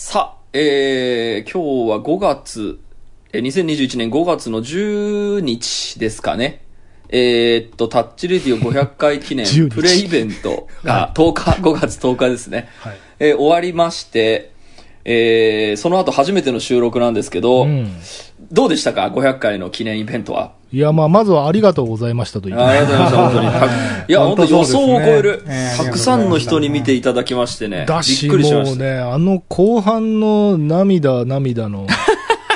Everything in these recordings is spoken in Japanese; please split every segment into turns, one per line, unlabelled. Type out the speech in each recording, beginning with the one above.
さあ、えー、今日は5月、えー2021年5月の10日ですかね。えーっと、タッチレディオ500回記念
10日
プレイベントが10日、5月10日ですね。
はい
えー終わりまして、えー、その後初めての収録なんですけど、
うん。
どうでしたか ?500 回の記念イベントは。
いや、まあ、まずはありがとうございましたという。
ありがとうございました、本当に。た いや、本当予想を超える、
えー
たくさんの人に見ていただきましてね。び
だし、
っくりしました。
もうね、あの後半の涙、涙の、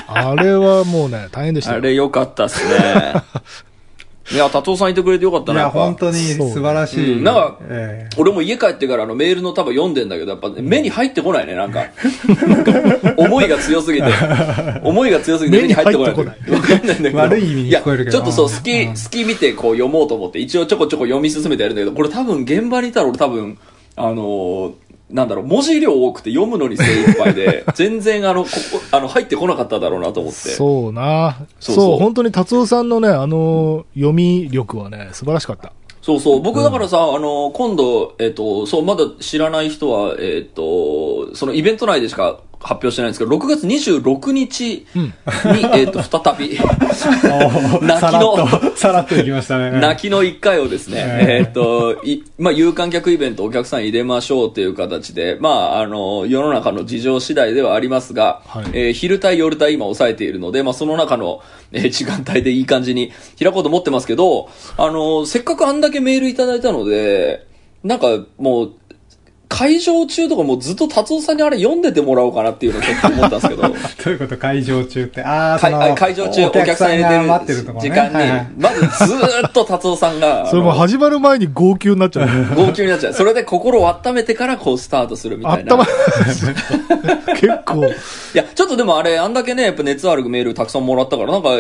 あれはもうね、大変でしたよ。
あれ良かったっすね。いや、達夫さんいてくれてよかったな、や
いや、
っぱ
本当に素晴らしい。
うんなんか
ええ
俺も家帰ってからあのメールの多分読んでんだけど、やっぱ目に入ってこないね、なんか。なんか思いが強すぎて。思いが強すぎて目に入ってこない。
目に入って
わかんないんだけど。
悪い意味に聞こえるけど
いやちょっとそう、
うん
好き、好き見てこう読もうと思って、一応ちょこちょこ読み進めてやるんだけど、これ多分現場にいたら俺多分、あのーなんだろう、文字量多くて読むのに精一杯で、全然あの、ここ、あの、入ってこなかっただろうなと思って。
そうな。
そそう
そうう本当に達夫さんのね、あの、読み力はね、素晴らしかった。
そうそう。僕だからさ、あの、今度、えっ、と、そう、まだ知らない人は、えっ、と、そのイベント内でしか発表してないんですけど、6月26日に、えっ、と、再び、泣き
さらっ
の、
と、さらっといきましたね。
泣きの1回をですね、
え
え。っ、と、い、まあ、有観客イベントお客さん入れましょうという形で、まあ、あの、世の中の事情次第ではありますが、
はい。
えー昼帯夜帯今抑えているので、まあ、その中の、えー時間帯でいい感じに開こうと思ってますけど、あの、せっかくあんだけメールいただいたので、なんかもう、会場中とかもうずっと達夫さんにあれ読んでてもらおうかなっていうのをちょっと思ったんですけど、
どういうこと？会場中って。ああ、そ
会場中お客さん入
が
れてる
待ってるとこね
時間に
はいはい、
まずずーっと達夫さんが、
それも始まる前に号泣になっちゃう。
号泣になっちゃう。それで心を温めてからこうスタートするみたいな。
ま、結構、
いや、ちょっとでもあれ、あんだけね、やっぱ熱あるメールたくさんもらったから、なんか、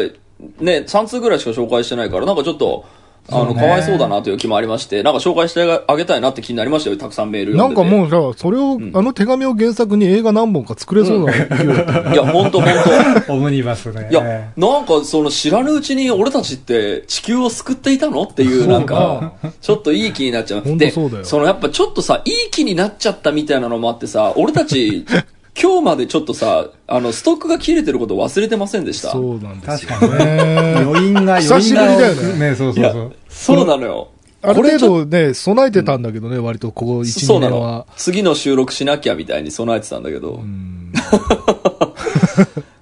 ね、3通ぐらいしか紹介してないから、なんかちょっと、あの、かわいそうだなという気もありまして、なんか紹介してあげたいなって気になりましたよ、たくさんメール
なん
読んでて。
かもうさ、それを、あの手紙を原作に映画何本か作れそうな勢いだったね
いや、ほんとほんと。
オムニバスで。
いや、なんかその知らぬうちに俺たちって地球を救っていたのっていうなんか、ちょっといい気になっちゃう。で、そのやっぱちょっとさ、いい気になっちゃったみたいなのもあってさ、俺たち、今日までちょっとさ、あの、ストックが切れてること忘れてませんでした？
そうなんですよ
確かに
ね。
余韻が、
久しぶりだよね
余韻がね、そうそうそう。
そうなのよ。
ある
これちょ
程度ね、備えてたんだけどね、割とここ1、2
そうなの
年は。。
次の収録しなきゃみたいに備えてたんだけど。
うん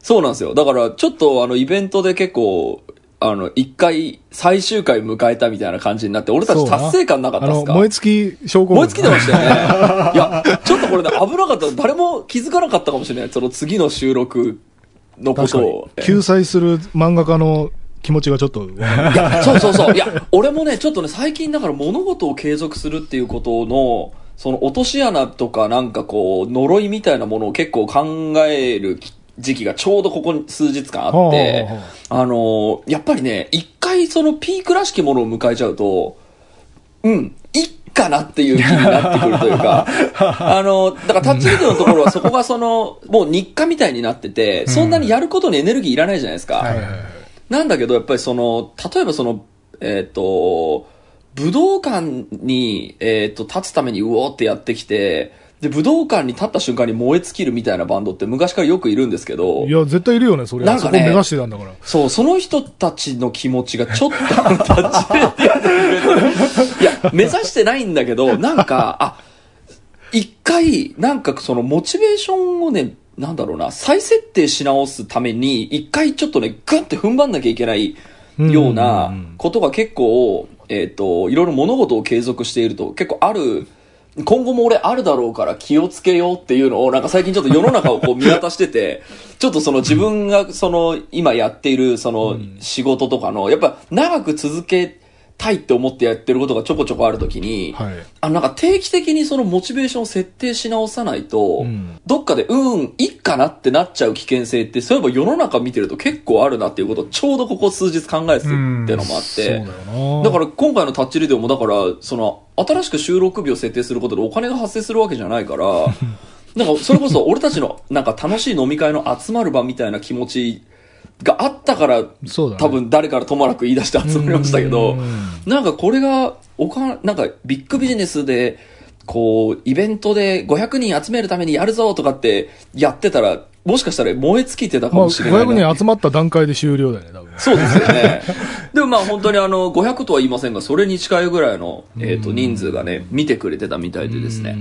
そうなんですよ。だから、ちょっとあの、イベントで結構、あの、一回、最終回迎えたみたいな感じになって、俺たち達成感なかった
あの、
ですか
燃え尽き証拠
燃え尽きてましたよね。いや、ちょっとこれね、危なかった。誰も気づかなかったかもしれない。その次の収録のことを。。
救済する漫画家の気持ちがちょっと、
いや、そうそうそう。いや、俺もね、ちょっとね、最近だから物事を継続するっていうことの、その落とし穴とかなんかこう、呪いみたいなものを結構考える時期がちょうどここに数日間あって
はあは、
あのーやっぱりね、一回そのピークらしきものを迎えちゃうと、うん、いっかなっていう気になってくるというか、あの、だからタッチビデオのところはそこがその、もう日課みたいになってて、そんなにやることにエネルギーいらないじゃないですか。なんだけど、やっぱりその、例えばその、えっ、と、武道館に、えっ、と、立つためにうおーってやってきて、で、武道館に立った瞬間に燃え尽きるみたいなバンドって昔からよくいるんんですけど
い、や、絶対いるよね、それ。
なんかね
目指してたんだから。
そう、その人たちの気持ちがちょっと、タッチレディオでいや、目指してないんだけど、なんか、あ、一回、なんかそのモチベーションをね、なんだろうな、再設定し直すために、一回ちょっとね、グンって踏ん張んなきゃいけないようなことが結構、えっ、と、いろいろ物事を継続していると結構ある、今後も俺あるだろうから気をつけようっていうのをなんか最近ちょっと世の中をこう見渡してて、ちょっとその自分がその今やっているその仕事とかの、やっぱ長く続けたいって思ってやってることがちょこちょこあるときに、
はい。
あのなんか定期的にそのモチベーションを設定し直さないと、
うん
どっかで、うん、いいかなってなっちゃう危険性って、そういえば世の中見てると結構あるなっていうことをちょうどここ数日考えてるっていうのもあって、
だ。
だから今回のタッチリデオもだから、その、新しく収録日を設定することでお金が発生するわけじゃないから、なんかそれこそ俺たちのなんか楽しい飲み会の集まる場みたいな気持ちがあったから、
ね
多分誰からともなく言い出して集まりましたけど
うん、
なんかこれが、おか、なんかビッグビジネスで、こう、イベントで500人集めるためにやるぞとかってやってたら、もしかしたら燃え尽きてたか
まあ、
もしれないな。
500人集まった段階で終了だよね、多分。
そうですよね。でもまあ本当にあの、500とは言いませんが、それに近いぐらいの、えっ、と、人数がね、見てくれてたみたいでですね。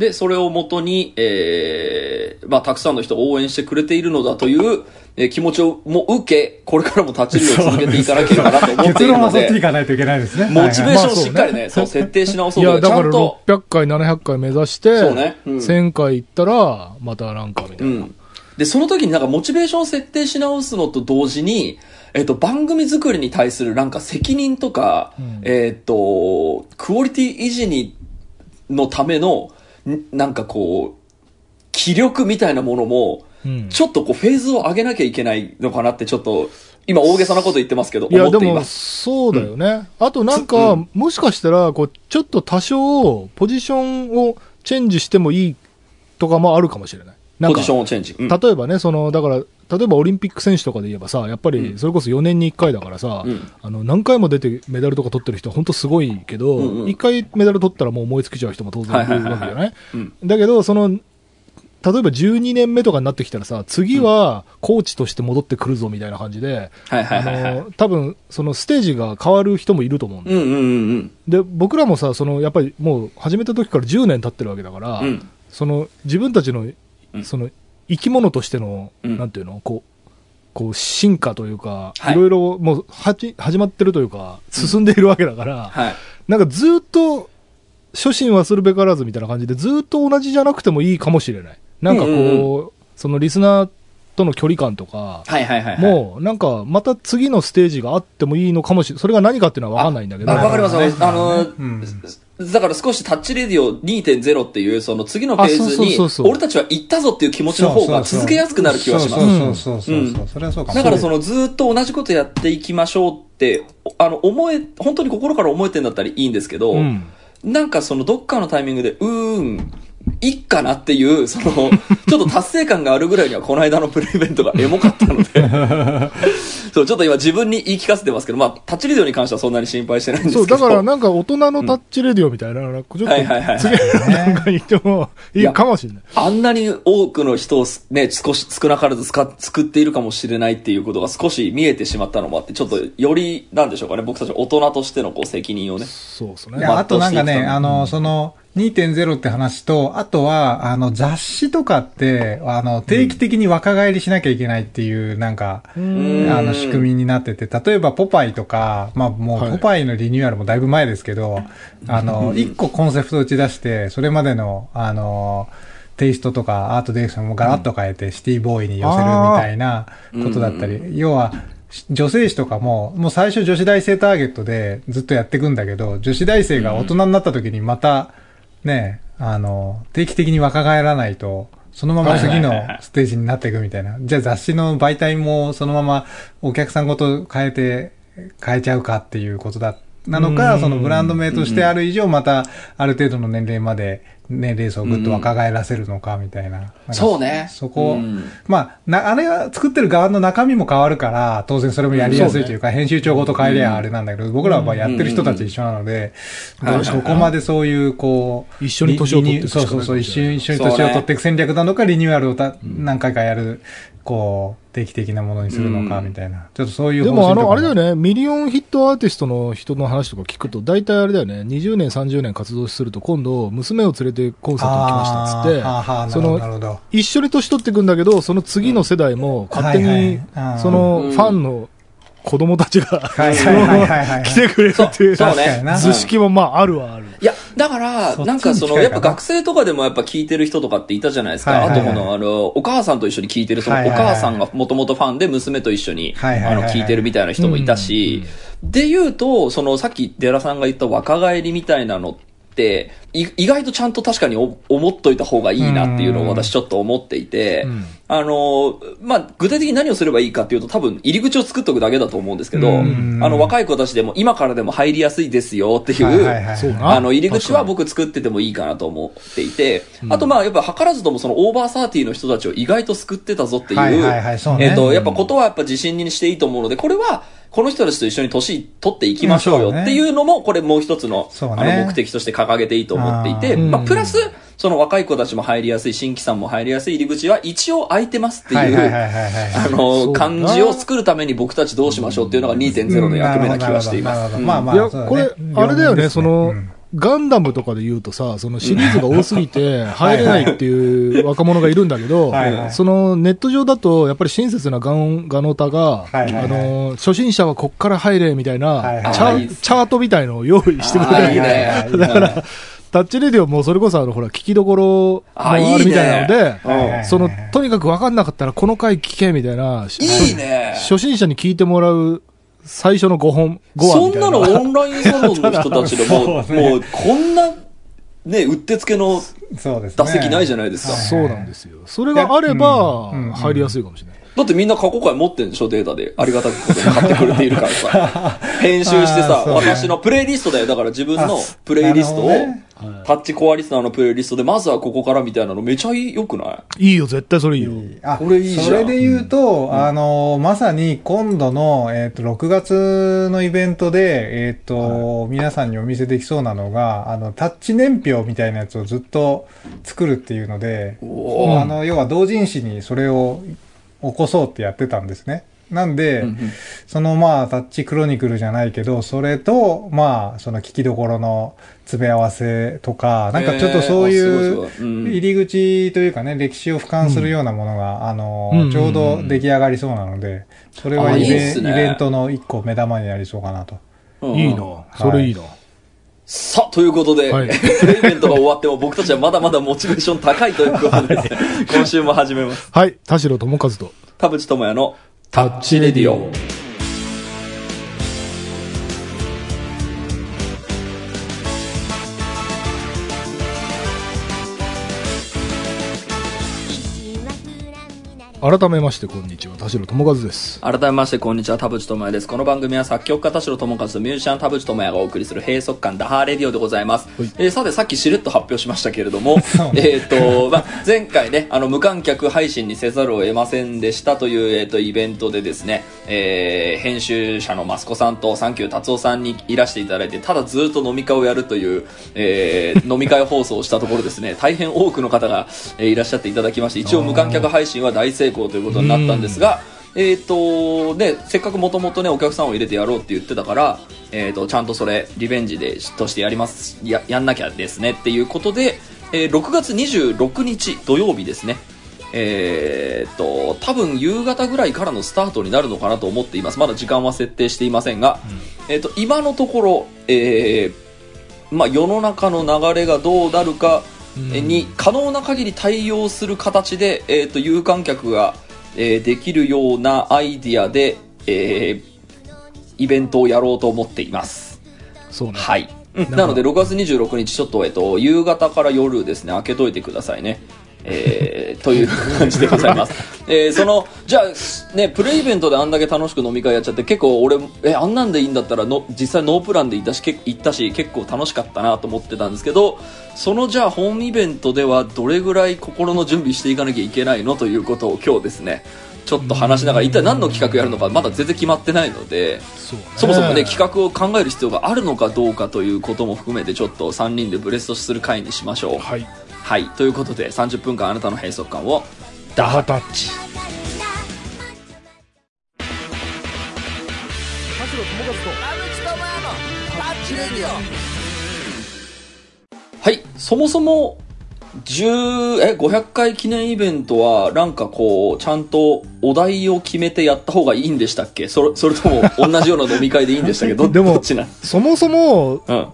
で、それをもとに、えー、まあ、たくさんの人が応援してくれているのだという、えー気持ちをも受け、これからも立ち入りを続けていかなければなと思ってい
結
るの
論はそっちに行
で、
かないといけないですね。
モチベーションをしっかりね、そう、設定し直そ
いうや、
とか、ち
だから
ゃんと、
600回、700回目指して、
そうねうん
1000回行ったら、またなんかみたいな。
うん。で、その時になんかモチベーションを設定し直すのと同時に、えっと、番組作りに対するなんか責任とか、えっと、クオリティ維持に、のための、んなんかこう、気力みたいなものも、
うん
ちょっとこうフェーズを上げなきゃいけないのかなってちょっと、今大げさなこと言ってますけど、
いや、でも、
思っています。
そうだよね。あとなんか、
うん
もしかしたら、こう、ちょっと多少、ポジションをチェンジしてもいいとかもあるかもしれない。なんか
ポジションをチェンジ。うん
例えばね、その、だから、例えばオリンピック選手とかで言えばさ、やっぱりそれこそ4年に1回だからさ、
うん。
あの、何回も出てメダルとか取ってる人は本当すごいけど、
うんうん。
1回メダル取ったらもう燃え尽きちゃう人も当然いるわけじゃない？
うん。
だけど、その、例えば12年目とかになってきたらさ、次はコーチとして戻ってくるぞみたいな感じで、
はいはいはいはい。
あの、多分、そのステージが変わる人もいると思うんだよ。
うんうんうん
で、僕らもさ、その、やっぱりもう始めた時から10年経ってるわけだから、
うん。うん。
その、自分たちの
う、ん。
その、生き物としての、
うん
なんていうの、こう、こう、進化というか、
はい
いろいろもう、はじ、始まってるというか、進んでいるわけだから、
はい。
なんかずっと、初心はするべからずみたいな感じで、ずっと同じじゃなくてもいいかもしれない。なんかこう、
うんう
そのリスナーとの距離感とか、
はいはいはいはい。
もう、なんか、また次のステージがあってもいいのかもしれない。それが何かっていうのは分かんないんだけど。
あわかります。あの、
うん
だから少しタッチレディオ2.0っていう、その次のフェーズ
あそうそう
に俺たちは行ったぞっていう気持ちの方が続けやすくなる気はします。
そうそうそうそれはそうかも
だからそのずーっと同じことやっていきましょうって、あの、思え、本当に心から思えてんだったらいいんですけど、
うん。
なんかそのどっかのタイミングで、うーん、いっかなっていう、その、ちょっと達成感があるぐらいにはこの間のプレイベントがエモかったので、そう、ちょっと今自分に言い聞かせてますけど、まあ、タッチレディオに関してはそんなに心配してないんです
そう、
けど。
だからなんか大人のタッチレディオみたいな、なんかちょっと
はいはいはいはい
次の段階に行ってもいいかもしれない。
あんなに多くの人をすね、少し、少なからずすか救っているかもしれないっていうことが少し見えてしまったのもあって、ちょっとより、なんでしょうかね、僕たち大人としてのこう責任をね。
そうですね。
あとなんかね、あの、その、2.0って話と、あとは、あの、雑誌とかって、あの、定期的に若返りしなきゃいけないっていう、なんか、あ
ん。
の、仕組みになってて、例えば、ポパイとか、まあ、もう、
はい。
ポパイのリニューアルもだいぶ前ですけど、あの、一個コンセプトを打ち出して、それまでの、あの、テイストとかアートディレクションもガラッと変えて、シティボーイに寄せるみたいなことだったり、要は、女性誌とかも、もう最初女子大生ターゲットでずっとやっていくんだけど、女子大生が大人になった時にまた、ね、あの、定期的に若返らないと、そのまま次のステージになっていくみたいな。じゃあ雑誌の媒体もそのままお客さんごと変えて、変えちゃうかっていうことだ、なのか、
うん
そのブランド名としてある以上、またある程度の年齢まで年齢層をぐっと若返らせるのかみたいな。なん。か
そうね。
そこ、
うん。
まあ、な、あれは作ってる側の中身も変わるから、当然それもやりやすいというか、編集長ごと変えりゃあれなんだけど、僕らはまあやってる人たち一緒なので、
うん。うん
どこまでそういう、こう、
一緒に年を取っていく
そうそうそう、一緒に、一緒に
そうね
年を取っていく戦略なのか、リニューアルをた何回かやる、こう、定期的なものにするのか、
うん
みたいな。ちょっとそういう
でもあの、あれだよ
ね。
ね、ミリオンヒットアーティストの人の話とか聞くと、大体あれだよね、20年、30年活動すると、今度、娘を連れてコンサートに来ましたっつって、その。一緒に年取っていくんだけど、その次の世代も勝手
はい
にその
うん。
ファンの子供たちが、
はい
その
はいはいはい。はい
来てくれるっていう、
そう
確かにな。
図式もまああるはある。
いや、だから、な。んかその、やっぱ学生とかでもやっぱ聞いてる人とかっていたじゃないですか。あとこの、あの、お母さんと一緒に聞いてる、そのお母さんがもともとファンで娘と一緒に、あの、聞いてるみたいな人もいたし、で言うと、その、さっきデラさんが言った若返りみたいなのって、い意外とちゃんと確かにお思っといた方がいいなっていうのを私ちょっと思っていて、
うん。
あの、まあ、具体的に何をすればいいかっていうと多分入り口を作っとくだけだと思うんですけど、あ
うん。
の、若い子たちでも今からでも入りやすいですよっていう、あの、入り口は僕作っててもいいかなと思っていて、あとまあ、やっぱ図らずともそのオーバーサーティの人たちを意外と救ってたぞっていう、えっ、と、やっぱことはやっぱ自信にしていいと思うので、これは、この人たちと一緒に年取っていきましょうよっていうのも、これもう一つの、あの、目的として掲げていいと思っていて、
うん。
まあ、プラス、その若い子たちも入りやすい、新規さんも入りやすい入り口は一応空いてますっていう。あ
そ
の、感じを作るために僕たちどうしましょうっていうのが2.0の役目な気がしています。
まあまあ
いや、これ、あれだよね、その、
うん
ガンダムとかで言うとさ、そのシリーズが多すぎて 入れないっていう若者がいるんだけど
はいはい、
そのネット上だと、やっぱり親切なガンガノタが、
はいはいはい。
あの、初心者はこっから入れみたい
はいはい。
な、チャチャートみたいのを用意してくれて
あーいいね。
だから、タッチレディオもそれこそあの、ほら、聞きどころもあるみたいなので、その、とにかく分かんなかったらこの回聞けみたいな、
いいね。
初心者に聞いてもらう最初の5本、5話
そん
みたいな。
なのオンラインサロンの人たちでも、
そうね
もうこんな、ね、うってつけの
そうですね。
打席ないじゃないですか。
そうなんですよ。それがあれば
うんうん、
入りやすいかもしれない。
だってみんな過去回持ってんでしょデータで。ありがたくことに買ってくれているからさ。編集してさ
あー、そうね
私のプレイリストだよ。だから自分のプレイリストを、
なるほどね
タッチコアリスナーのプレイリストで、まずはここからみたいなのめちゃ良くない？
いいよ、絶対それいいよ。
あ
これいいじゃん。
それで言うと、あの、まさに今度の、えっ、と、6月のイベントで、えっ、と、皆さんにお見せできそうなのが、あの、タッチ年表みたいなやつをずっと作るっていうので、
お
あの、要は同人誌にそれを起こそうってやってたんですね。なんで、そのまあ、タッチクロニクルじゃないけど、それと、まあ、その聞きどころの詰め合わせとか、なんかちょっとそういう入り口というかね、歴史を俯瞰するようなものが、あの、
うん
ちょうど出来上がりそうなので、それは
あ
イベ
いいっすね。
イベントの一個目玉になりそうかなと。
うん。
いいな。それいいな。
さあ、ということで、
はい。
プレイベントが終わっても僕たちはまだまだモチベーション高いということで今週も始めます。
はい、田代智和と。
田淵智也の
タッチレデ改めまして、こんにちは。田代智和です。
改めましてこんにちは田淵智也ですこの番組は作曲家田代智和とミュージシャン田淵智也がお送りする閉塞感ダハーレディオでございます、
はい
えーさてさっきしれっと発表しましたけれども えっと、まあ、前回ねあの無観客配信にせざるを得ませんでしたという、えー、とイベントでですね、えー編集者の益子さんとサンキュー達夫さんにいらしていただいてただずっと飲み会をやるという、えー飲み会放送をしたところですね大変多くの方が、えーいらっしゃっていただきまして一応無観客配信は大成功ということになったんですが、えっ、と、で、せっかくもともとね、お客さんを入れてやろうって言ってたから、えっ、と、ちゃんとそれ、リベンジで、としてやります、や、やんなきゃですねっていうことで、えー6月26日土曜日ですね。えーっと、多分夕方ぐらいからのスタートになるのかなと思っています。まだ時間は設定していませんが、えーっと、今のところ、えーまあ、世の中の流れがどうなるかに可能な限り対応する形で、えーっと、有観客が、えーできるようなアイディアで、えーイベントをやろうと思っています。
そうね。
はい。うん
か
なので、6月26日、ちょっと、えっと、夕方から夜ですね、開けといてくださいね。えー、という感じでございます。えー、その、じゃあ、ね、プレイイベントであんだけ楽しく飲み会やっちゃって、結構俺、え、あんなんでいいんだったらの、実際ノープランで行ったし、け行ったし、結構楽しかったなと思ってたんですけど、その、じゃあ、本イベントでは、どれぐらい心の準備していかなきゃいけないのということを今日ですね、ちょっと話しながら、一体何の企画やるのか、まだ全然決まってないので、
そうね
そもそもね、企画を考える必要があるのかどうかということも含めて、ちょっと3人でブレストする回にしましょう。
はい。
はい。ということで、30分間あなたの閉塞感を、
ダハタッチ。
はい。そもそも、10え500回記念イベントはなんかこうちゃんとお題を決めてやった方がいいんでしたっけ？それそれとも同じような飲み会でいいんでしたっけ？ど
でも
どっちな
そもそも、
うん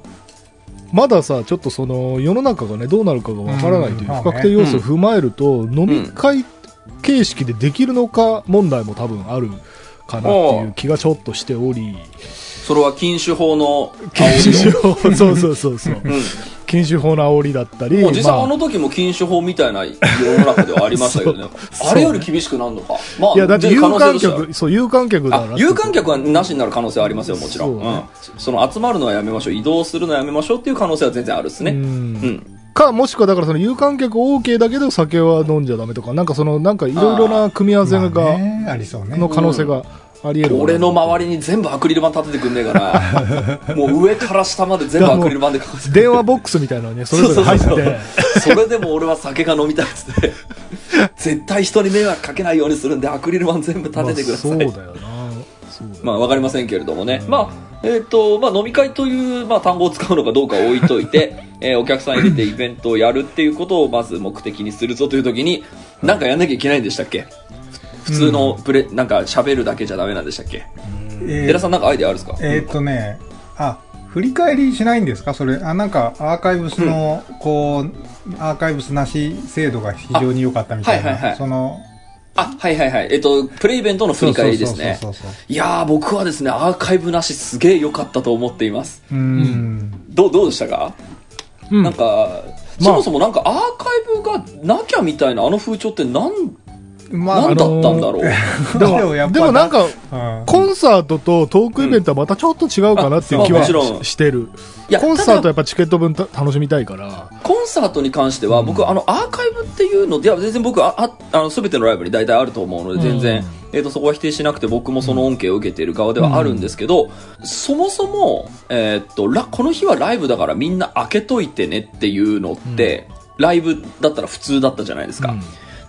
まださ、ちょっとその、世の中がね、どうなるかがわからないという
うん。
不確定要素を踏まえると、飲み会形式でできるのか問題も多分あるかなっていう気がちょっとしており、
それは禁酒法の
禁酒法、そうそうそうそう。
う
禁酒法の煽りだったり、
ん、もう実際
まあ。
あの時も禁酒法みたいな世の中ではありましたけどね。あれより厳しくなるのか。まあ
いや、だって有観客、そう、有観客だ
有観客はなしになる可能性はありますよもちろん。
そうね。
うん、その集まるのはやめましょう移動するのはやめましょうっていう可能性は全然あるですね。
う
うん。ん
か、もしくはだからその有観客 OK だけど酒は飲んじゃダメとか、なんかその、なんかいろいろな組み合わせが、
まあねありそうね。
の可能性がありえる
俺の周りに全部アクリル板立ててくんねえから、もう上から下まで全部アクリル板で囲って
電話ボックスみたいなのにね、それぞれ入って
それでも俺は酒が飲みたいっつって、絶対人に迷惑かけないようにするんで、アクリル板全部立ててください。
まあそうだよな。
まあ、わかりませんけれどもね。
うん。
まあ、えっ、と、まあ、飲み会という、まあ、単語を使うのかどうかは置いといて、えーお客さん入れてイベントをやるっていうことをまず目的にするぞという時に、なんかやんなきゃいけないんでしたっけ？普通のプレ、なんか喋るだけじゃダメなんでしたっけ？
え
寺さんなんかアイデアあるんですか？
えーっとね、あ、振り返りしないんですか？それ、あ、なんか、アーカイブスの、こう、アーカイブスなし制度が非常に良かったみたいな。
あはいはいはい
その、
あ、はいはいはい。えっ、と、プレイベントの振り返りですね
そう。そうそうそう
いやー、僕はですね、アーカイブなしすげえ良かったと思っています。
そう。うん。
どう、どうでしたか、
うん
なんか、
まあ
そもそもなんかアーカイブがなきゃみたいなあの風潮ってなん、
ま
なんだったんだろう。
でも、でもなんか、
うん
コンサートとトークイベントはまたちょっと違うかなっていう気はししてる。
いや
コンサートはやっぱチケット分た楽しみたいから。
コンサートに関しては、僕、あの、アーカイブっていうので、いや、全然僕、あ、ああの、すべてのライブに大体あると思うので、全然、
うん
えっ、と、そこは否定しなくて、僕もその恩恵を受けている側ではあるんですけど、そもそも、えっ、と、ラ、この日はライブだからみんな開けといてねっていうのって、ライブだったら普通だったじゃないですか。
うん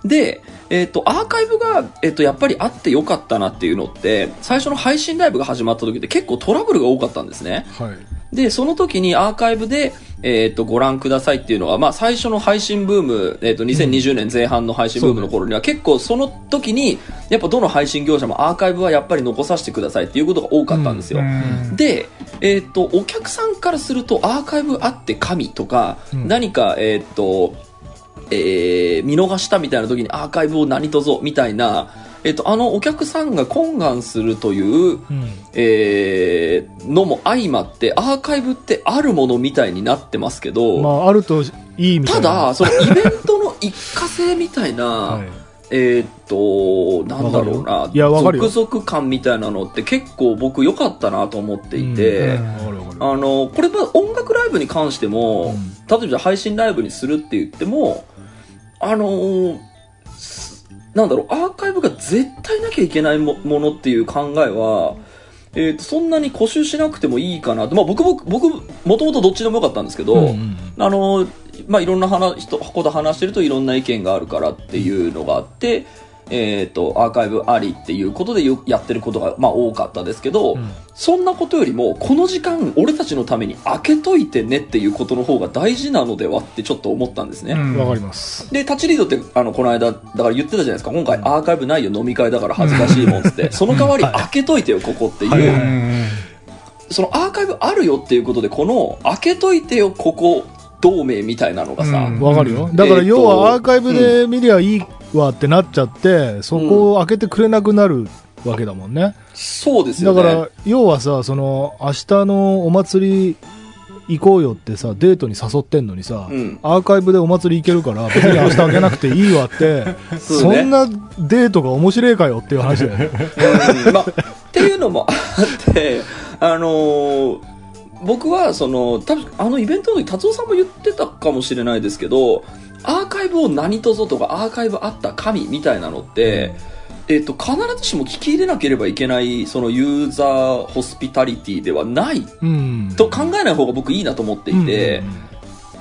で、えっ、と、アーカイブが、えっ、と、やっぱりあってよかったなっていうのって、最初の配信ライブが始まった時って結構トラブルが多かったんですね。
はい。
で、その時にアーカイブで、えっ、と、ご覧くださいっていうのは、まあ、最初の配信ブーム、えっ、と、2020年前半の配信ブームの頃には、結構その時に、やっぱどの配信業者もアーカイブはやっぱり残させてくださいっていうことが多かったんですよ。
うん
で、えっ、と、お客さんからすると、アーカイブあって神とか、
うん
何か、えっ、と、えー見逃したみたいな時にアーカイブを何とぞみたいな、えっ、と、あのお客さんが懇願するという、
うん。
えーのも相まって、アーカイブってあるものみたいになってますけど、
まあ、あるといいみたいな。
ただ、そのイベントの一過性みたいな、
はい、
えーっと、なんだろうな続々感みたいなのって結構僕良かったなと思っていて、
うん。
あの、これは音楽ライブに関しても、
うん
例えば配信ライブにするって言っても、あのーすなんだろう、アーカイブが絶対なきゃいけないもものっていう考えは、えーと、そんなに固執しなくてもいいかなと。まあ僕、僕、僕、もともとどっちでもよかったんですけど、
うんうん
あのーまあいろんな話、人、こと話してるといろんな意見があるからっていうのがあって、えっ、と、アーカイブありっていうことでよやってることが、まあ多かったですけど、
うん。
そんなことよりも、この時間、俺たちのために開けといてねっていうことの方が大事なのではってちょっと思ったんですね。
うん。
わかります。
で、タッチリードって、あの、この間、だから言ってたじゃないですか、今回アーカイブないよ、飲み会だから恥ずかしいもんって、その代わり開けといてよ、ここっていう、
はい。はい
うん
そのアーカイブあるよっていうことで、この、開けといてよ、ここ、同盟みたいなのがさ、
うん。
わかるよ。だから要はアーカイブで見りゃいいわってなっちゃって、そこを開けてくれなくなるわけだもんね。
そうですよね。
だから、要はさ、その、明日のお祭り行こうよってさ、デートに誘ってんのにさ、
うん
アーカイブでお祭り行けるから、別に明日開けなくていいわって、
そうね
そんなデートが面白いかよっていう話だよね。
うんまあ、っていうのもあって、あのー僕はその多分あのイベントの時達夫さんも言ってたかもしれないですけどアーカイブを何とぞとかアーカイブあった神みたいなのって、えっと必ずしも聞き入れなければいけないそのユーザーホスピタリティではない
うん。
と考えない方が僕いいなと思っていて、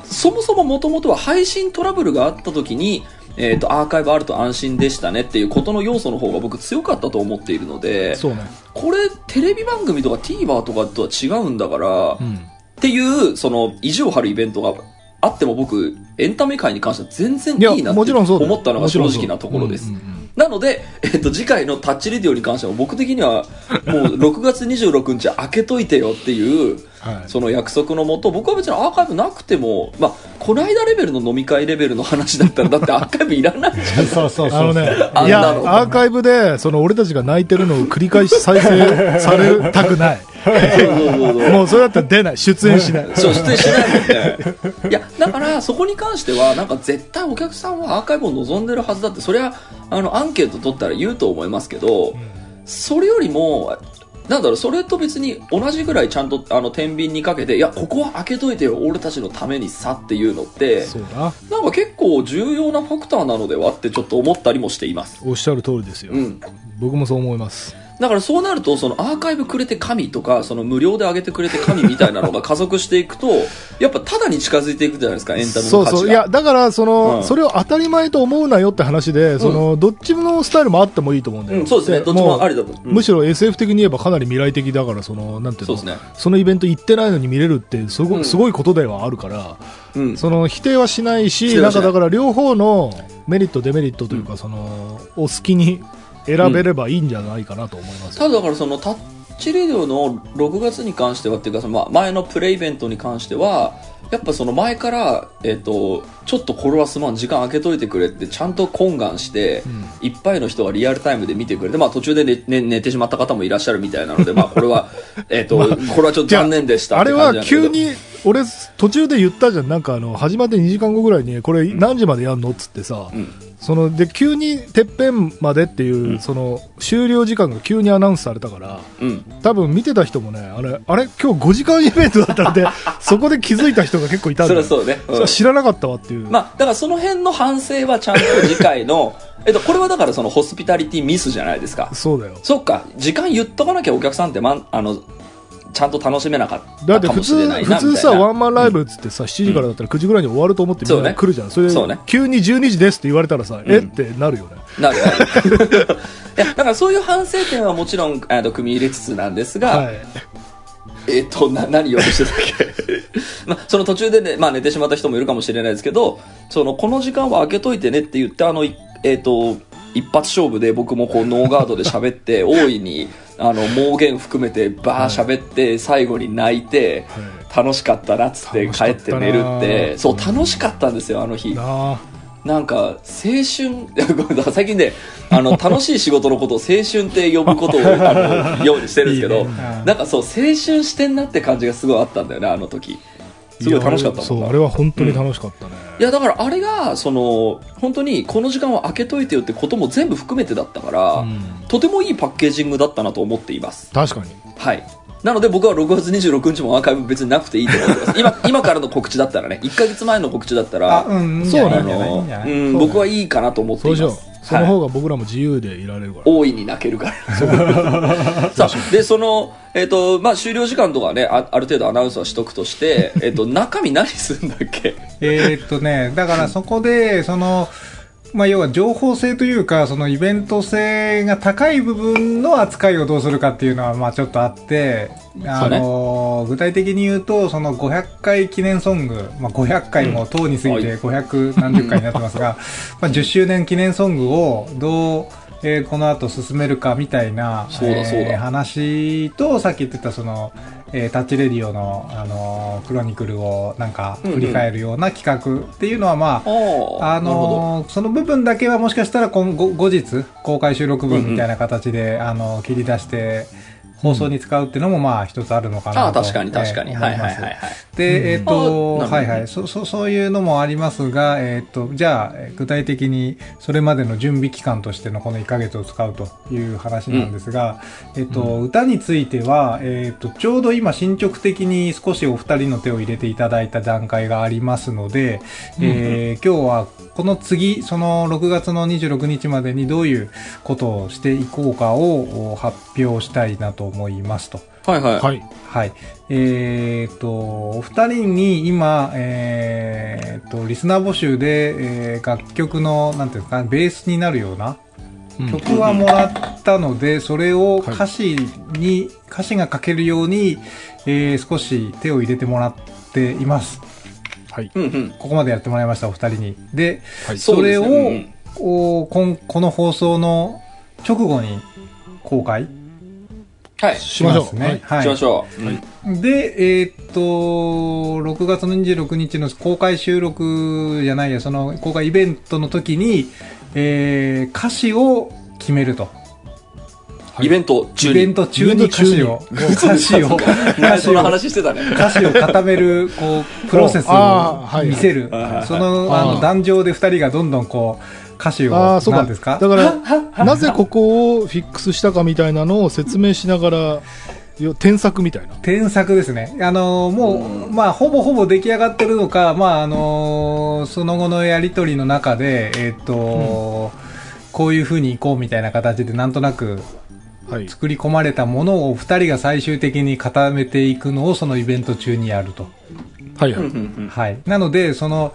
そもそももともとは配信トラブルがあった時に、えっとアーカイブあると安心でしたねっていうことの要素の方が僕強かったと思っているので
そうね。
これテレビ番組とか TVer とかとは違うんだから、
うん。
っていうその意地を張るイベントがあっても僕エンタメ界に関しては全然
いや、
いいなって
もちろんそうだよ
思ったのが正直なところですなので、えっと、次回のタッチレディオに関しては僕的にはもう6月26日開けといてよっていう
はい。
その約束のもと僕は別にアーカイブなくても、まあ、この間レベルの飲み会レベルの話だったらだってアーカイブいらないじゃん
そうそうそう。
あのねいや、アーカイブで、その俺たちが泣いてるのを繰り返し再生 されたくない。
そうそうそう
もうそれだったら出ない。出演しない。
そう、出演しないもんね。いや、だから、そこに関しては、なんか絶対お客さんはアーカイブを望んでるはずだって、それは、あの、アンケート取ったら言うと思いますけど、それよりも、なんだろう、それと別に同じぐらいちゃんと、あの、天秤にかけて、いや、ここは開けといてよ、俺たちのためにさっていうのって。なんか結構重要なファクターなのではってちょっと思ったりもしています。
おっしゃる通りですよ。
うん。
僕もそう思います。
だからそうなると、そのアーカイブくれて神とか、その無料で上げてくれて神みたいなのが加速していくと、やっぱただに近づいていくじゃないですか、エンタメの価値が。
そうそう。いや、だから、その、
うん
それを当たり前と思うなよって話で、その、どっちのスタイルもあってもいいと思うんだよ。
うん、そうですね。どっちもあり
だ
だと。うん
むしろ SF 的に言えばかなり未来的だから、その、なんていうの？
そね。
そのイベント行ってないのに見れるってすご,、
うん
すごいことではあるから、
うん。
その否定はしないし、
な
んかだから両方のメリット、デメリットというか、その、お好きに選べればいいんじゃないかなと思います。
ただだからそのタッチレディオの6月に関してはっていうかそのまあ前のプレイベントに関してはやっぱその前から、えっとちょっとこれはすまん時間空けといてくれってちゃんと懇願して、いっぱいの人がリアルタイムで見てくれて、まあ、途中で寝寝寝てしまった方もいらっしゃるみたいなので、まあ、これは、えっとこれはちょっと残念でした
あれは急に、俺、途中で言ったじゃん。なんかあの、始まって2時間後ぐらいに、これ何時までやんのっつってさ、
うん
その、で、急にてっぺんまでっていう、その、終了時間が急にアナウンスされたから、
うん
多分見てた人もね、あれ、あれ今日5時間イベントだったんで、そこで気づいた人が結構いたんだよ
そそうね、うん
知らなかったわっていう。
まあ、だからその辺の反省はちゃんと次回の、えっと、これはだからそのホスピタリティミスじゃないですか。
そうだよ。
そっか、時間言っとかなきゃお客さんって、まん、あの、ちゃんと楽しめなかったかもし
だって普通、
れないな、
普通さ、ワンマンライブっつってさ、7時からだったら9時ぐらいに終わると思ってみんな来るじゃん。それ
そうね
急に12時ですって言われたらさ、え？ってなるよね。
なるほど。いや、だからそういう反省点はもちろん、あの、組み入れつつなんですが、
はい。
えっ、と、な、何言おうとしてたっけ？まあ、その途中でね、まあ寝てしまった人もいるかもしれないですけど、その、この時間は空けといてねって言って、あの、いえっ、と、一発勝負で僕もこうノーガードで喋って、大いに、あの、盲言含めてバー喋って、最後に泣いて、楽しかったなっつって帰って寝るって、そう、楽しかったんですよ、あの日。
な
んか、青春、最近ね、あの、楽しい仕事のことを青春って呼ぶことを、あの、ようにしてるんですけど、なんかそう、青春してんなって感じがすごいあったんだよね、あの時。すごい楽しかったもん
そう、
な
あれは本当に楽しかったね。
いや、だからあれが、その、本当にこの時間は空けといてよってことも全部含めてだったから、
うん
とてもいいパッケージングだったなと思っています。
確かに。
はい。なので僕は6月26日もアーカイブ別になくていいと思ってます。今、今からの告知だったらね、1ヶ月前の告知だったら、
あ、うん、
そう
な
の、うん、僕はいいかなと思っていうます。。
その
はい
方が僕らも自由でいられるから。
大いに泣けるから。さあ、で、その、えっ、と、まあ、終了時間とかね、あある程度アナウンスはしとくとして、えっ、と、中身何するんだっけ？
えーっとね、だからそこで、その、まあ、要は情報性というか、そのイベント性が高い部分の扱いをどうするかっていうのは、まあちょっとあって、あの、具体的に言うと、その500回記念ソング、まあ500回もとうに過ぎて500何十回になってますが、まあ10周年記念ソングをどう、えーこの後進めるかみたいな、
そうだそうだ。
えー話と、さっき言ってたその、えータッチレディオの、あのークロニクルをなんか振り返るような企画っていうのは、まあ、
あ
あのーその部分だけはもしかしたら今後後日公開収録分みたいな形で、あの切り出して放送に使うっていうのもまあ一つあるのかなと、
ああ、確かに確かに。
えー
はいはいはいはい。
で、えっ、と、はいはい。そ、そ、そういうのもありますが、えっ、と、じゃあ、えー具体的にそれまでの準備期間としてのこの1ヶ月を使うという話なんですが、えっ、と、歌については、えっ、と、ちょうど今進捗的に少しお二人の手を入れていただいた段階がありますので、えー今日はこの次、その6月の26日までにどういうことをしていこうかをお発表したいなと思いますと。
はいはい。
はい。
はい。えー、と、お二人に今、えー、と、リスナー募集で、えー楽曲の、なんていうんですか、ベースになるような
うん
曲はもらったので、それを歌詞に、歌詞が書けるように、えー少し手を入れてもらっています。
はい。
うんうん。
ここまでやってもらいました、お二人に。で、
はい
それを、
ね
おこんこの放送の直後に公開
はい。
しましょう
ね。はい。
しましょう。
はい
で、えーっと、6月の26日の公開収録じゃないや、その公開イベントの時に、えー歌詞を決めると。
はい
イベント中に。
イベント中に歌詞を、歌詞を、
前 その
歌詞を、
話してたね。
歌詞を固める、こう、プロセスを見せる
はいはいは。い
その、あの、壇上で二人がどんどんこう、歌詞を、
ああ、そうか。
何ですか？
だから、なぜここをフィックスしたかみたいなのを説明しながら、よ添削みたいな。
添削ですね。あのーもう、まあ、ほぼほぼ出来上がってるのか、まあ、あのーその後のやりとりの中で、えっ、と、こういう風に行こうみたいな形で、なんとなく、
はい。
作り込まれたものを二人が最終的に固めていくのをそのイベント中にやると。
はいはい。
うんうんうん
はい。なので、その、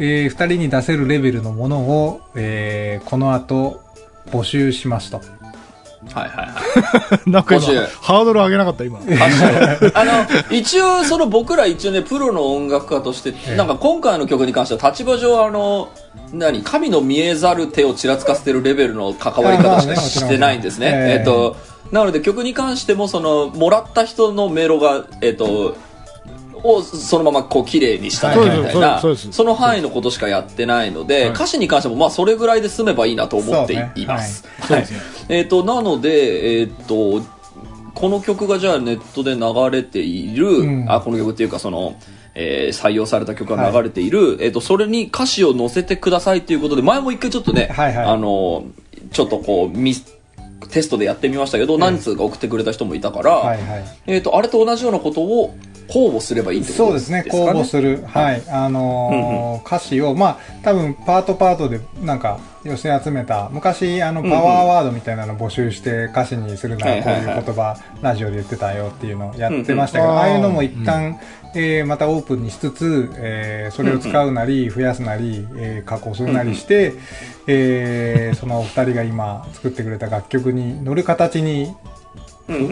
えー二人に出せるレベルのものを、えーこの後、募集しますと。
はいはいはい。
なんかハードル上げなかった、今。
あの、一応、その僕ら一応ね、プロの音楽家として、
え
なんか今回の曲に関しては立場上、あの、何、神の見えざる手をちらつかせてるレベルの関わり方しかしてないんですね。えっと、なので曲に関しても、その、もらった人のメロが、えっと、をそのままこう綺麗にしただけみたいな
そ
の範囲のことしかやってないので、
はい。
歌詞に関してもまあそれぐらいで済めばいいなと思っています。はい。えっ、と、なので、えっ、と、この曲がじゃあネットで流れている、
ん。
あ、この曲っていうかその、えー採用された曲が流れている、えっ、と、それに歌詞を載せてくださいということで、前も一回ちょっとね、
はいはい。
あの、ちょっとこう、ミス、テストでやってみましたけど、何通か送ってくれた人もいたから、
はいはい。
えっ、と、あれと同じようなことを公募すればいいってこと
そうですね、公募する。はい。あのー歌詞を、まあ、多分、パートパートで、なんか、寄せ集めた、昔、あの、パワーワードみたいなの募集して歌詞にするなら、こういう言葉、ラジオで言ってたよっていうのをやってましたけど、ああいうのも一旦、えーまたオープンにしつつ、えーそれを使うなり、増やすなり、えー加工するなりして、えーそのお二人が今作ってくれた楽曲に乗る形に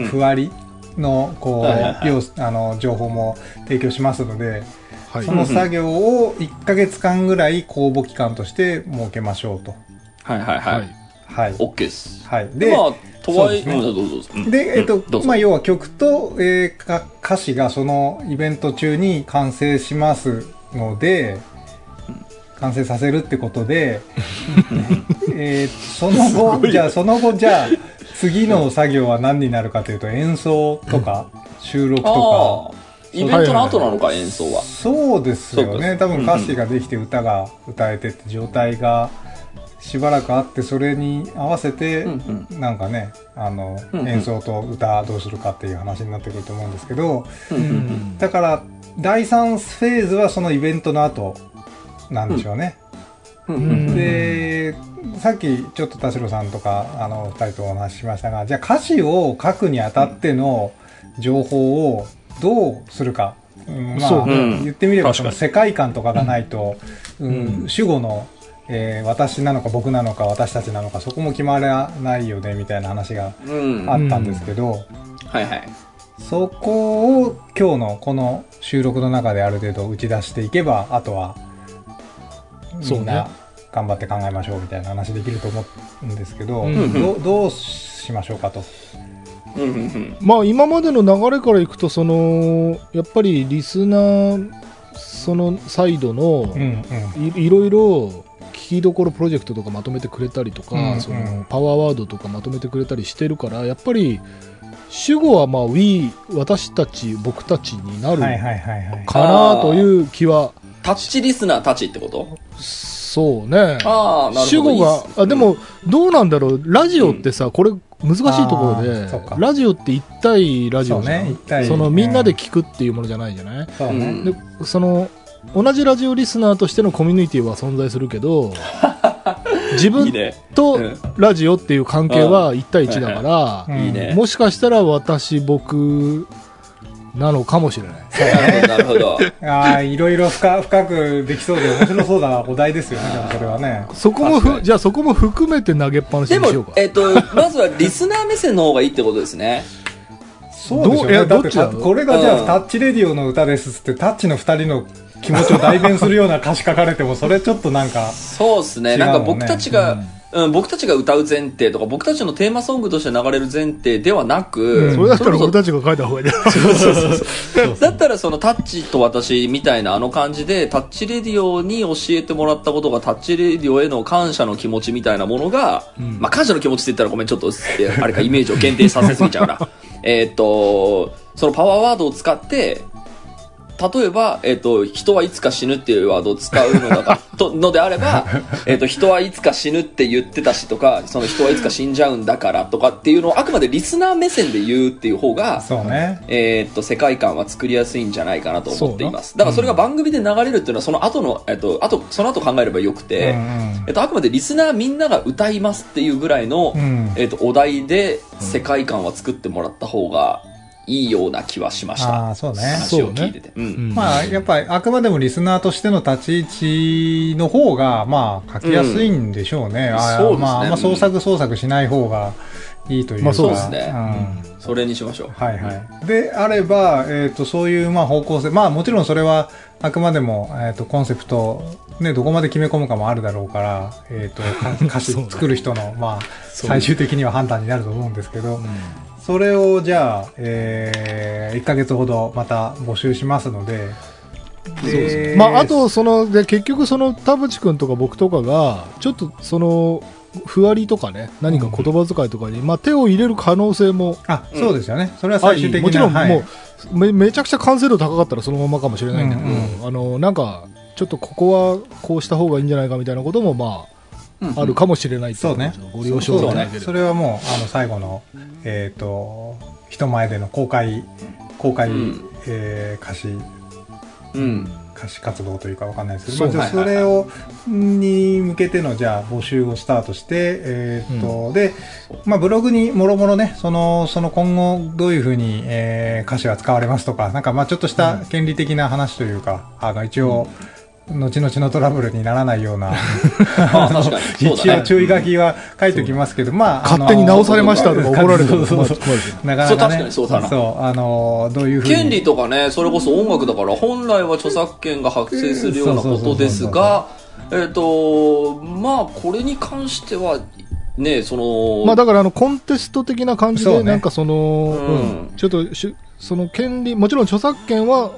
ふわりのこ
はいはいは
う要素あの情報も提供しますので、
はい
そ。の作業を1ヶ月間ぐらい公募期間として設けましょうと。
はいはいはい。
はい。
はい。
OK です。
はい。で、
まあ、とはいえ、
そうですね
うんどうぞどうぞ。うん
で、えっとまあ、要は曲と、えーか歌詞がそのイベント中に完成しますので、完成させるってことで、えーその後、じゃあ、その後、じゃあ、次の作業は何になるかというと、演奏とか、収録とか、
イベントの後なのか、演奏は。
そうですよね。
か。
多分歌詞ができて歌が歌えてって状態がしばらくあって、それに合わせて
うん、
なんかね、あの、演奏と歌どうするかっていう話になってくると思うんですけど、だから、第3フェーズはそのイベントの後なんでしょうね。で、さっきちょっと田代さんとか、あの、二人とお話ししましたが、じゃあ歌詞を書くにあたっての情報をどうするか。うんまあ、
そう
ね
言ってみればその世界観とかがないと、うん
うん
主語の、えー私なのか僕なのか私たちなのかそこも決まらないよねみたいな話が
うん。
あったんですけど、
はいはい。
そこを今日のこの収録の中である程度打ち出していけば、あとは、
そうね
みんな頑張って考えましょうみたいな話できると思うんですけど、
うん
どうどうしましょうかと。
うんうんうん
まあ今までの流れからいくとそのやっぱりリスナーそのサイドの。いいろいろ聞きどころプロジェクトとかまとめてくれたりとか、
うんうん
そのパワーワードとかまとめてくれたりしてるからやっぱり主語はまあ We 私たち僕たちになる。かなという気は
タッチリスナーたちってこと？
そうね。
ああ、なるほど。
主語があでも、どうなんだろう？ラジオってさ、これ難しいところ
あ
でラジオって一対ラジオじゃん。
そ
そのみんなで聞くっていうものじゃないじゃない、でその同じラジオリスナーとしてのコミュニティは存在するけど 自分
ね。
と
うん。
ラジオっていう関係は1対1だから。もしかしたら私僕なのかもしれない
なるほど、なるほど。
ああ、いろいろ深深くできそうで面白そうなお題ですよね、でもそれはね。
そこもふじゃあそこも含めて投げっぱなし
で
にしようか、
もえっ、と、まずはリスナー目線の方がいいってことですね。
そうでしょうね。
どういや
だって
どっちなの？
これがじゃあ、
うん
タッチレディオの歌ですって、タッチの二人の気持ちを代弁するような歌詞書かれても、それちょっとなんか、
そうです
ね。
なんんか僕たちが、うん、僕たちが歌う前提とか、僕たちのテーマソングとして流れる前提ではなく、
それだったら
それこ
俺たちが書いた方がいい。
そ だったらそのタッチと私みたいなあの感じで、タッチレディオに教えてもらったことが、タッチレディオへの感謝の気持ちみたいなものが、
ん。
まあ感謝の気持ちって言ったらごめん、ちょっと、えあれか、イメージを限定させすぎちゃうな。えーっと、そのパワーワードを使って、例えば、えっ、と、人はいつか死ぬっていうワードを使うのだか と、のであれば、えっ、と、人はいつか死ぬって言ってたしとか、その人はいつか死んじゃうんだからとかっていうのをあくまでリスナー目線で言うっていう方が、
そうね。
えーっと、世界観は作りやすいんじゃないかなと思っています。だからそれが番組で流れるっていうのは、その後の、えっと、あと、その後考えればよくて、
うんうん
えっと、あくまでリスナーみんなが歌いますっていうぐらいの、
うん
えっと、お題で世界観は作ってもらった方がいいような気はしました。
ああ、そうね。
話を聞いてて。うん。
うん
まあ、やっぱり、あくまでもリスナーとしての立ち位置の方が、まあ、書きやすいんでしょうね。あー
そうですね
まあ、あんま創作創作しない方がいいというか。
まあそう
ですね
うん
それにしましょう。
はいはい。であれば、えっ、と、そういう、まあ、方向性。まあ、もちろんそれは、あくまでも、えっ、と、コンセプト、ね、どこまで決め込むかもあるだろうから、えっ、と、か 歌詞作る人の、まあ、最終的には判断になると思うんですけど、それを、じゃあ、えー、1ヶ月ほどまた募集しますので、
そうですね。まあ、あと、その、で、結局、その、田淵くんとか僕とかが、ちょっと、その、ふわりとかね、何か言葉遣いとかに、まあ、手を入れる可能性も
あ、
うん
そうですよね。それは最終的な。
もちろん、
はい
もう、め、めちゃくちゃ完成度高かったらそのままかもしれないんだけど、
うん
あの、なんか、ちょっとここはこうした方がいいんじゃないかみたいなことも、ま
うん
あ、あるかもしれない
そうね。
ご了承いただければ
それはもう、あの、最後の、えっ、と、人前での公開、公開、
うん。
えー歌詞、
うん。
歌詞活動というかわかんないですけど、まあ、じゃあ
はいはい
それを、に向けての、じゃあ、募集をスタートして、えっ、と、で、まあ、ブログにもろもろね、その、その今後、どういうふうに、えー歌詞は使われますとか、なんか、まあ、ちょっとした権利的な話というか、あの、一応、後々のトラブルにならないような。一応注意書きは書いておきますけど、まあ、
勝手に直されましたとか怒られても
そうそうそう
困るけど
なかなかね。
そう確かにそうだな。
そう、あの、どういうふうに。
権利とかね、それこそ音楽だから、本来は著作権が発生するようなことですが、えっと、まあ、これに関しては、ね、その、
まあだからあのコンテスト的な感じで、なんかその、ちょっとしゅその権利、もちろん著作権は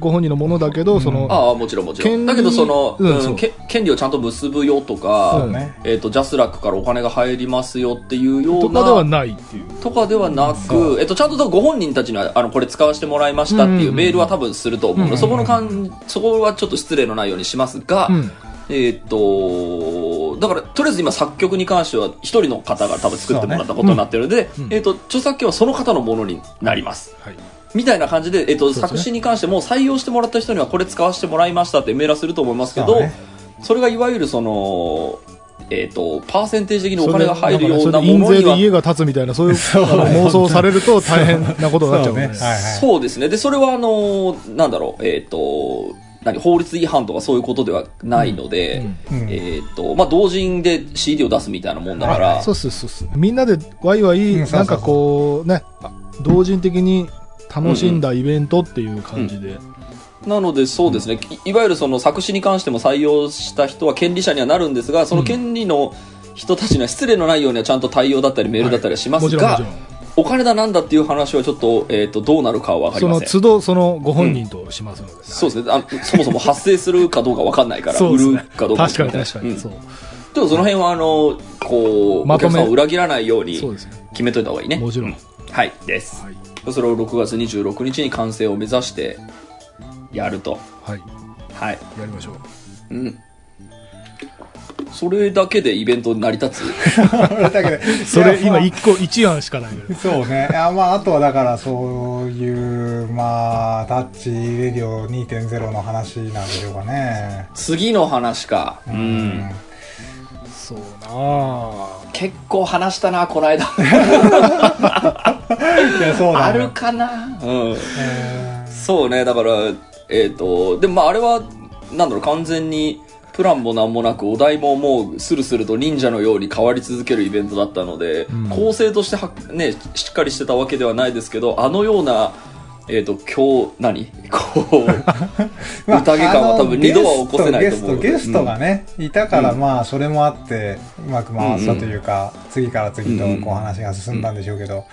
ご本人のものだけど、その、
ああ、もちろんもちろん。だけど、その、
うん
権利をちゃんと結ぶよとか、
ね。
えっ、と、ジャスラックからお金が入りますよっていうよう
とかでは
な、
ないっていう。
とかではなく、えっと、ちゃんとご本人たちには、あの、これ使わせてもらいましたっていう
うん
メールは多分すると思うので、
うん
そこの感、そこはちょっと失礼のないようにしますが、
うん
えっ、と、だから、とりあえず今作曲に関しては一人の方が多分作ってもらったことになってるので、
うん
えっ、と、著作権はその方のものになります。
はい。
みたいな感じで、えっ、と、作詞に関しても採用してもらった人にはこれ使わせてもらいましたってメールはすると思いますけど、
ね
それがいわゆるその、えっ、と、パーセンテージ的にお金が入るようなものには、
税で家が建つみたいな、そういう 妄想されると大変なことになっちゃう
そうねはい
そうですね。で、それはあの、なんだろう、えっ、と、何、法律違反とかそういうことではないので、
うんうん。
えっ、と、まあ、同人で CD を出すみたいなもんだから、
そうそうそうそう。みんなでワイワイ、なんかこう、ね、同人的に楽しんだイベントっていう感じで。
なのでそうですね、いいわゆるその作詞に関しても採用した人は権利者にはなるんですが、その権利の人たちには失礼のないようにはちゃんと対応だったりメールだったりはしますが、
もちろんもちろん。
お金だなんだっていう話はちょっと、えっ、と、どうなるかはわかり
その
ません。
都度、そのご本人としますので。
そうですねあ。そもそも発生するかどうかわかんないから、
ね
るかどうか
確かに確かに。
うん
そう。
でもその辺は、あの、こう、
ま
お客さんを裏切らないように。決めといた方がいいね。
もちろん。
はい、です。
はい。
それを6月26日に完成を目指してやると。
はい。
はい。
やりましょう。
うん。それだけでイベントに成り立つ？
それだけで。
それ、今一個、一案しかない。
そうね。いやまあ、あとはだから、そういう、まあ、タッチレディオ2.0の話なんでしょうかね。
次の話か。うん。
そうなあ
結構話したな、この間。
いや、そうだね
あるかな？うん。
え
そうね、だから、えっ、と、でもまああれは、なんだろう、完全に、プランもなんもなく、お題ももう、スルスルと忍者のように変わり続けるイベントだったので、
うん。
構成としては、ね、しっかりしてたわけではないですけど、あのような、えっ、と、今日、何？こう、
ー まあ
宴感は多分二度は起こせないと思う。
ゲスト、ゲストがね、いたから、
うん。
まあ、それもあって、うまく回ったというか、次から次と、こう話が進んだんでしょうけど、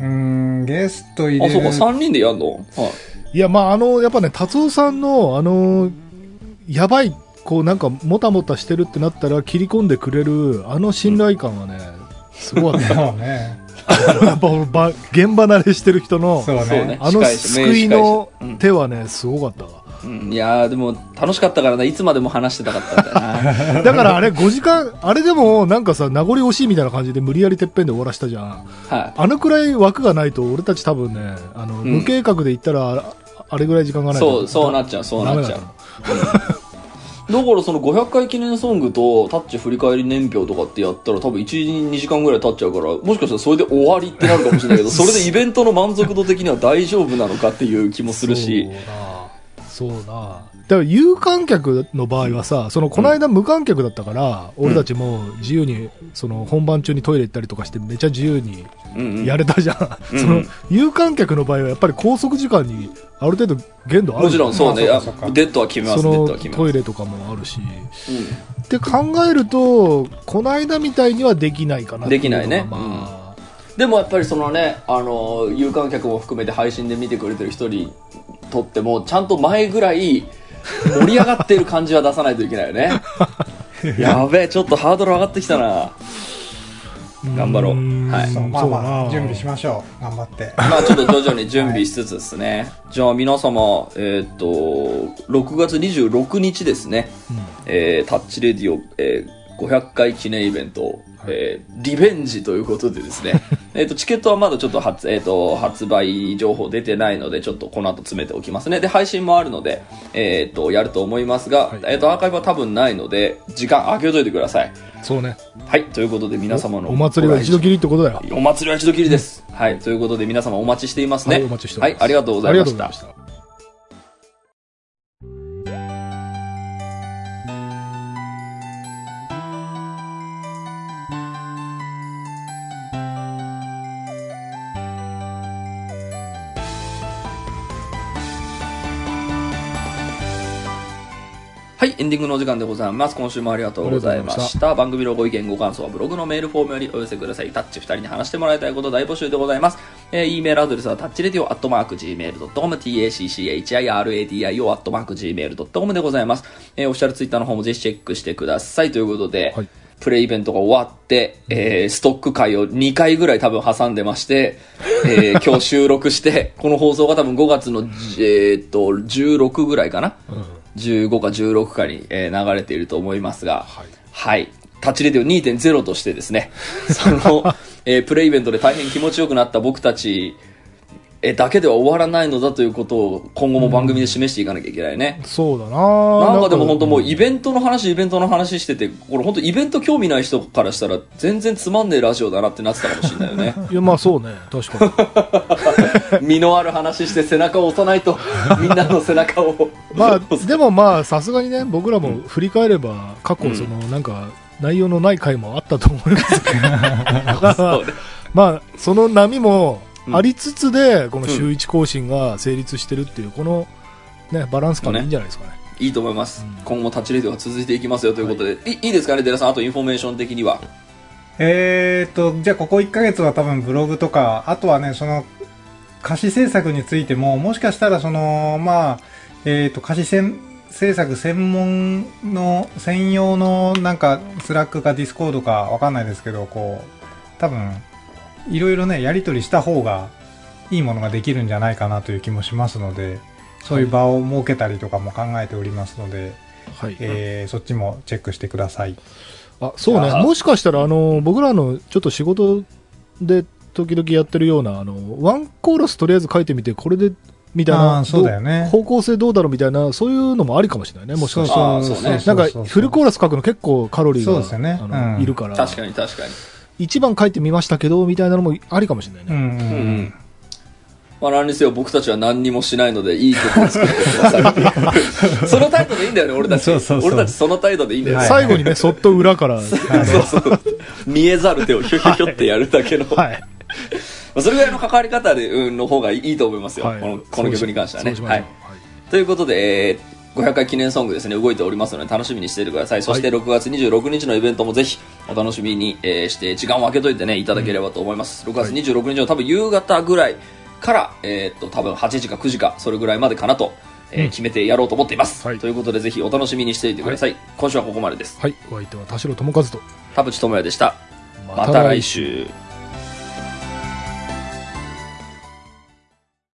うーん、ゲスト入れ
あ、
る。
そうか、3人でやんの？はい。
いや、まあ、あの、やっぱね、達夫さんの、あの、やばい、こう、なんか、もたもたしてるってなったら、切り込んでくれる、あの信頼感はね、すごかった。
ね。
やっぱば現場慣れしてる人の、
そうね。
あの救いの
うん
手はね、すごかったわ。
うんいやーでも楽しかったからないつまでも話してたかったんだよな
だからあれ5時間、あれでもなんかさ、名残惜しいみたいな感じで無理やりてっぺんで終わらしたじゃん。
はい
あのくらい枠がないと俺たち多分ね、あの、
ん
無計画で行ったら、ああれぐらい時間がないと
そうそうなっちゃうそうなっちゃう
だ
からその500回記念ソングとタッチ振り返り年表とかってやったら多分1、2時間ぐらい経っちゃうから、もしかしたらそれで終わりってなるかもしれないけど、それでイベントの満足度的には大丈夫なのかっていう気もするし、
そうなそうなだから有観客の場合はさ、そのこの間無観客だったから、俺たちも自由に、その本番中にトイレ行ったりとかしてめちゃ自由に
うんうん。
やれたじゃん。
うん
その有観客の場合はやっぱり拘束時間にある程度限度ある。
もちろんそうね、あ
あそうかそうか。
デッドは決めます、
その。トイレとかもあるし。
うん。
って考えると、この間みたいにはできないかな
できないね。
まあ、
でもやっぱりそのね、あの、有観客も含めて配信で見てくれてる人にとっても、ちゃんと前ぐらい盛り上がってる感じは出さないといけないよね。やべえ、ちょっとハードル上がってきたな。頑張ろうはい
まあまあ、準備しましょう。頑張って。
まあちょっと徐々に準備しつつですね。じゃあ皆様、えーっと、6月26日ですね、えータッチレディオ、えー500回記念イベント、えーリベンジということでですね、えーっと、チケットはまだちょっと発、えーっと、発売情報出てないので、ちょっとこの後詰めておきますね。で、配信もあるので、えーっと、やると思いますが、
はい
えーっと、アーカイブは多分ないので、時間空けといてください。
そうね。
はい、ということで皆様の
お祭りは一度きりってことだよ。
お祭りは一度きりです。はい。ということで皆様お待ちしていますね。
はいお待ちしております
はい、ありがとうございました
ありがとうございま。した。
のお時間でございます。今週もありがとうございま
ありがとうございま
し。
した
番組のご意見、ご感想はブログのメールフォームよりお寄せください。タッチ二人に話してもらいたいこと大募集でございます。えー、e メールアドレスはタッチレディオアットマーク Gmail.com、tacchiradio アットマーク Gmail.com でございます。えー、オフィシャルツイッターの方もぜひチェックしてください。ということで、
はい
プレイイベントが終わって、えーストック会を2回ぐらい多分挟んでまして、えー 今日収録して、この放送が多分5月の、えーっと、16ぐらいかな、15か16かに、えー流れていると思いますが、
はい
はい。タッチレディオ2.0としてですね、その、えープレイイベントで大変気持ちよくなった僕たち、えーだけでは終わらないのだということを今後も番組で示していかなきゃいけないね。
そうだな
なんかでも本当もうイ
い
ベントの話、イベントの話してて、これ本当イベント興味ない人からしたら全然つまんねえラジオだなってなってたかもしれないよね。
や、まあそうね。確かに。
実のある話して背中を押さないと、みんなの背中を。
まあ、でもまあ、さすがにね、僕らも振り返れば、過去、その、なんか、内容のない回もあったと思いますけど、まあ、その波もありつつで、この週一更新が成立してるっていう、この、ね、バランス感いいんじゃないですかね。
いいと思います。今後もタッチレディオが続いていきますよということで、い、いいですかね、デラさん？あとインフォメーション的には。
えーっと、じゃあここ1ヶ月は多分ブログとか、あとはね、その、歌詞制作についても、もしかしたらその、まあ、えーっと、歌詞せん制作専門の、専用のなんか、スラックかディスコードかわかんないですけど、こう、多分、いろいろね、やり取りした方が、いいものができるんじゃないかなという気もしますので、そういう場を設けたりとかも考えておりますので、
はい。
えーそっちもチェックしてください。
あ、そうね。もしかしたら、あの、僕らのちょっと仕事で時々やってるような、あの、ワンコーラスとりあえず書いてみて、これで、みたい
あ
な、
ーそうだよね
ど方向性どうだろうみたいな、そういうのもありかもしれないね、もしかしたら。なんか、フルコーラス書くの結構カロリーが
そうですよね
あの
うん
いるから、
確かに確かに。
一番書いてみましたけど、みたいなのもありかもしれないね。
うんうん。
まあ何にせよ僕たちは何にもしないので、いい曲を作ってください。その態度でいいんだよね、俺たち。
そうそうそう
俺たちその態度でいいんだよ
最後にね、そっと裏から、
そうそう。見えざる手をヒュヒュヒュってやるだけの。
はい。
それぐらいの関わり方で、うん、の方がいいと思いますよ。
はい
このこの曲に関してはね。
そうしましょう
はい。ということで、えー500回記念ソングですね、動いておりますので楽しみにしていてください。そして6月26日のイベントもぜひお楽しみに、えーして、時間を空けといてね、いただければと思います。6月26日の多分夕方ぐらいから、えーっと、多分8時か9時か、それぐらいまでかなと、えー決めてやろうと思っています。
はい
ということで、ぜひお楽しみにしていてください。今週はここまでです。
はい。お相手は田代智和と、
田淵智也でした。また来週。